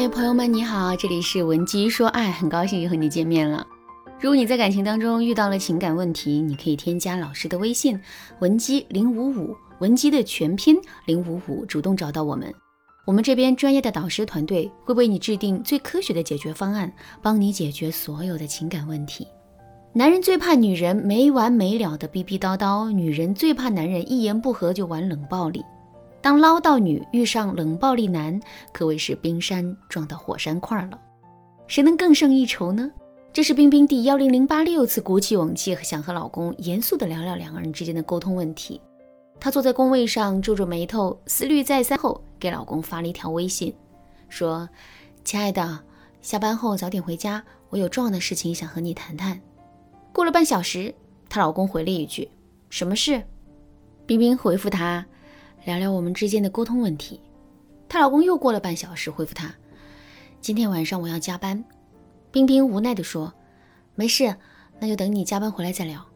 嗨，朋友们，你好，这里是文姬说爱，很高兴又和你见面了。如果你在感情当中遇到了情感问题，你可以添加老师的微信文姬零五五，文姬的全拼零五五，主动找到我们，我们这边专业的导师团队会为你制定最科学的解决方案，帮你解决所有的情感问题。男人最怕女人没完没了的逼逼叨叨，女人最怕男人一言不合就玩冷暴力。当唠叨女遇上冷暴力男，可谓是冰山撞到火山块了，谁能更胜一筹呢？这是冰冰第幺零零八六次鼓起勇气想和老公严肃的聊聊两个人之间的沟通问题。她坐在工位上皱着眉头，思虑再三后，给老公发了一条微信，说：“亲爱的，下班后早点回家，我有重要的事情想和你谈谈。”过了半小时，她老公回了一句：“什么事？”冰冰回复他：“聊聊我们之间的沟通问题。”她老公又过了半小时回复她：“今天晚上我要加班。”冰冰无奈地说：“没事，那就等你加班回来再聊。”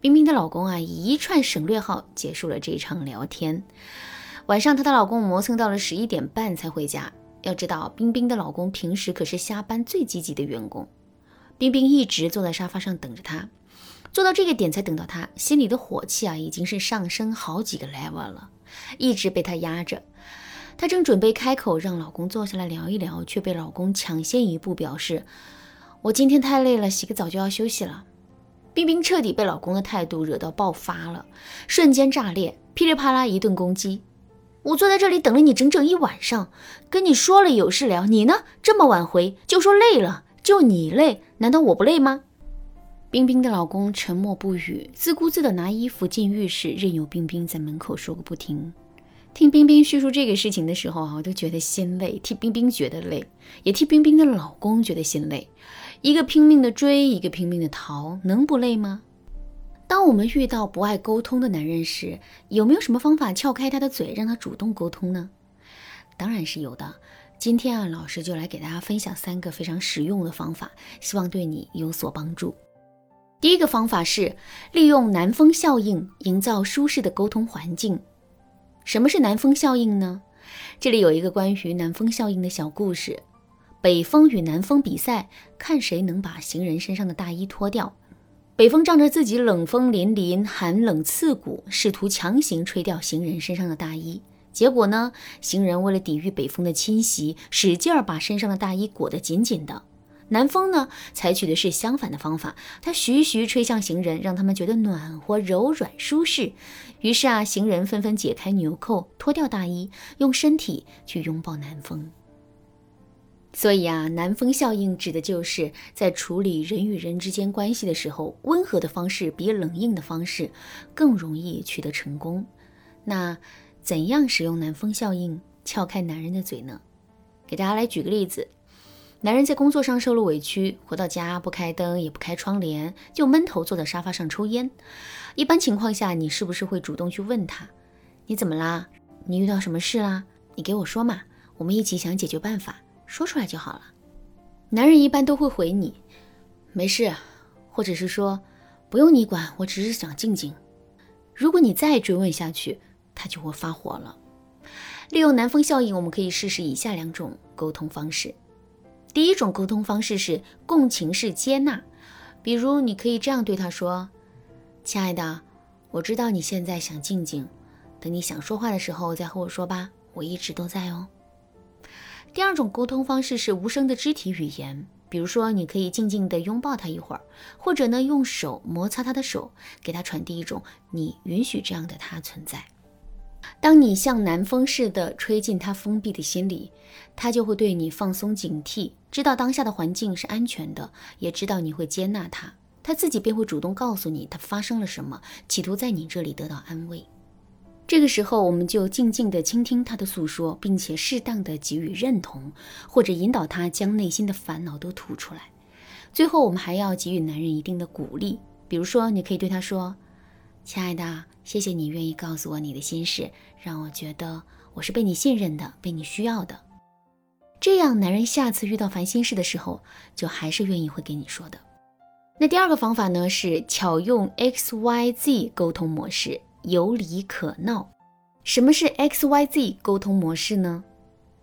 冰冰的老公啊，以一串省略号结束了这一场聊天。晚上，她的老公磨蹭到了十一点半才回家。要知道，冰冰的老公平时可是下班最积极的员工。冰冰一直坐在沙发上等着他，做到这个点才等到他，心里的火气啊，已经是上升好几个 level 了，一直被他压着。她正准备开口让老公坐下来聊一聊，却被老公抢先一步表示：“我今天太累了，洗个澡就要休息了。”冰冰彻底被老公的态度惹到爆发了，瞬间炸裂，噼里啪啦一顿攻击。我坐在这里等了你整整一晚上，跟你说了有事聊，你呢这么晚回就说累了，就你累，难道我不累吗？冰冰的老公沉默不语，自顾自地拿衣服进浴室，任由冰冰在门口说个不停。听冰冰叙述这个事情的时候啊，我都觉得心累，替冰冰觉得累，也替冰冰的老公觉得心累。一个拼命的追，一个拼命的逃，能不累吗？当我们遇到不爱沟通的男人时，有没有什么方法撬开他的嘴，让他主动沟通呢？当然是有的。今天啊，老师就来给大家分享三个非常实用的方法，希望对你有所帮助。第一个方法是利用南风效应，营造舒适的沟通环境。什么是南风效应呢？这里有一个关于南风效应的小故事：北风与南风比赛，看谁能把行人身上的大衣脱掉。北风仗着自己冷风凛凛、寒冷刺骨，试图强行吹掉行人身上的大衣。结果呢，行人为了抵御北风的侵袭，使劲儿把身上的大衣裹得紧紧的。南风呢，采取的是相反的方法，它徐徐吹向行人，让他们觉得暖和、柔软、舒适。于是啊，行人纷纷解开纽扣，脱掉大衣，用身体去拥抱南风。所以啊，南风效应指的就是在处理人与人之间关系的时候，温和的方式比冷硬的方式更容易取得成功。那怎样使用南风效应撬开男人的嘴呢？给大家来举个例子。男人在工作上受了委屈，回到家不开灯也不开窗帘，就闷头坐在沙发上抽烟。一般情况下，你是不是会主动去问他：“你怎么啦？你遇到什么事啦？你给我说嘛，我们一起想解决办法，说出来就好了。”男人一般都会回你：“没事。”或者是说：“不用你管，我只是想静静。”如果你再追问下去，他就会发火了。利用南风效应，我们可以试试以下两种沟通方式。第一种沟通方式是共情式接纳，比如你可以这样对他说：“亲爱的，我知道你现在想静静，等你想说话的时候再和我说吧，我一直都在哦。”第二种沟通方式是无声的肢体语言，比如说你可以静静地拥抱他一会儿，或者呢用手摩擦他的手，给他传递一种你允许这样的他存在。当你像南风似的吹进他封闭的心里，他就会对你放松警惕，知道当下的环境是安全的，也知道你会接纳他，他自己便会主动告诉你他发生了什么，企图在你这里得到安慰。这个时候，我们就静静地倾听他的诉说，并且适当的给予认同，或者引导他将内心的烦恼都吐出来。最后，我们还要给予男人一定的鼓励，比如说，你可以对他说。亲爱的，谢谢你愿意告诉我你的心事，让我觉得我是被你信任的，被你需要的。这样，男人下次遇到烦心事的时候，就还是愿意会给你说的。那第二个方法呢，是巧用 X Y Z 沟通模式，有理可闹。什么是 X Y Z 沟通模式呢？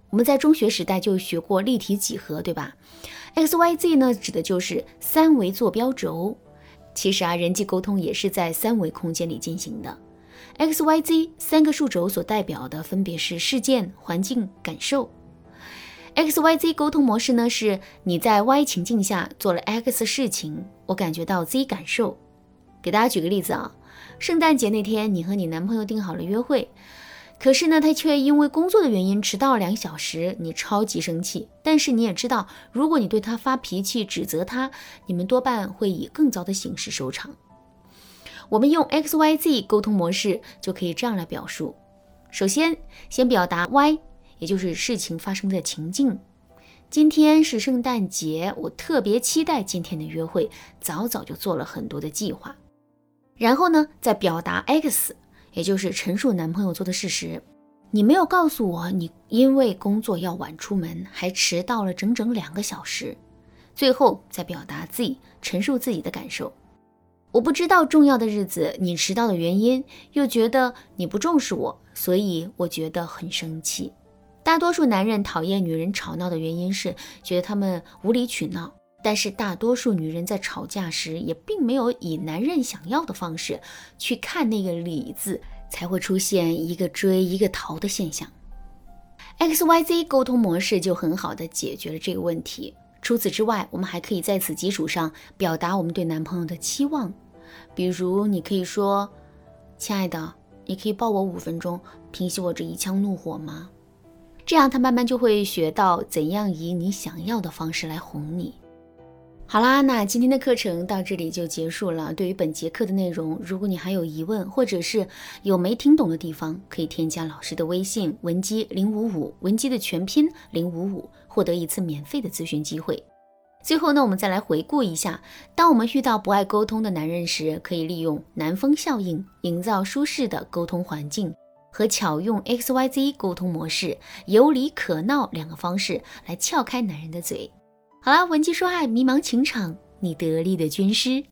我们在中学时代就学过立体几何，对吧？X Y Z 呢，指的就是三维坐标轴。其实啊，人际沟通也是在三维空间里进行的。X Y Z 三个数轴所代表的分别是事件、环境、感受。X Y Z 沟通模式呢，是你在 Y 情境下做了 X 事情，我感觉到 Z 感受。给大家举个例子啊，圣诞节那天，你和你男朋友定好了约会。可是呢，他却因为工作的原因迟到了两小时，你超级生气。但是你也知道，如果你对他发脾气、指责他，你们多半会以更糟的形式收场。我们用 X Y Z 沟通模式就可以这样来表述：首先，先表达 Y，也就是事情发生的情境。今天是圣诞节，我特别期待今天的约会，早早就做了很多的计划。然后呢，再表达 X。也就是陈述男朋友做的事实，你没有告诉我你因为工作要晚出门，还迟到了整整两个小时。最后再表达自己陈述自己的感受，我不知道重要的日子你迟到的原因，又觉得你不重视我，所以我觉得很生气。大多数男人讨厌女人吵闹的原因是觉得他们无理取闹。但是大多数女人在吵架时，也并没有以男人想要的方式去看那个理字，才会出现一个追一个逃的现象。X Y Z 沟通模式就很好的解决了这个问题。除此之外，我们还可以在此基础上表达我们对男朋友的期望，比如你可以说：“亲爱的，你可以抱我五分钟，平息我这一腔怒火吗？”这样他慢慢就会学到怎样以你想要的方式来哄你。好啦，那今天的课程到这里就结束了。对于本节课的内容，如果你还有疑问，或者是有没听懂的地方，可以添加老师的微信文姬零五五，文姬的全拼零五五，获得一次免费的咨询机会。最后呢，我们再来回顾一下，当我们遇到不爱沟通的男人时，可以利用南风效应，营造舒适的沟通环境，和巧用 X Y Z 沟通模式，有理可闹两个方式来撬开男人的嘴。好啦，文姬说爱，迷茫情场，你得力的军师。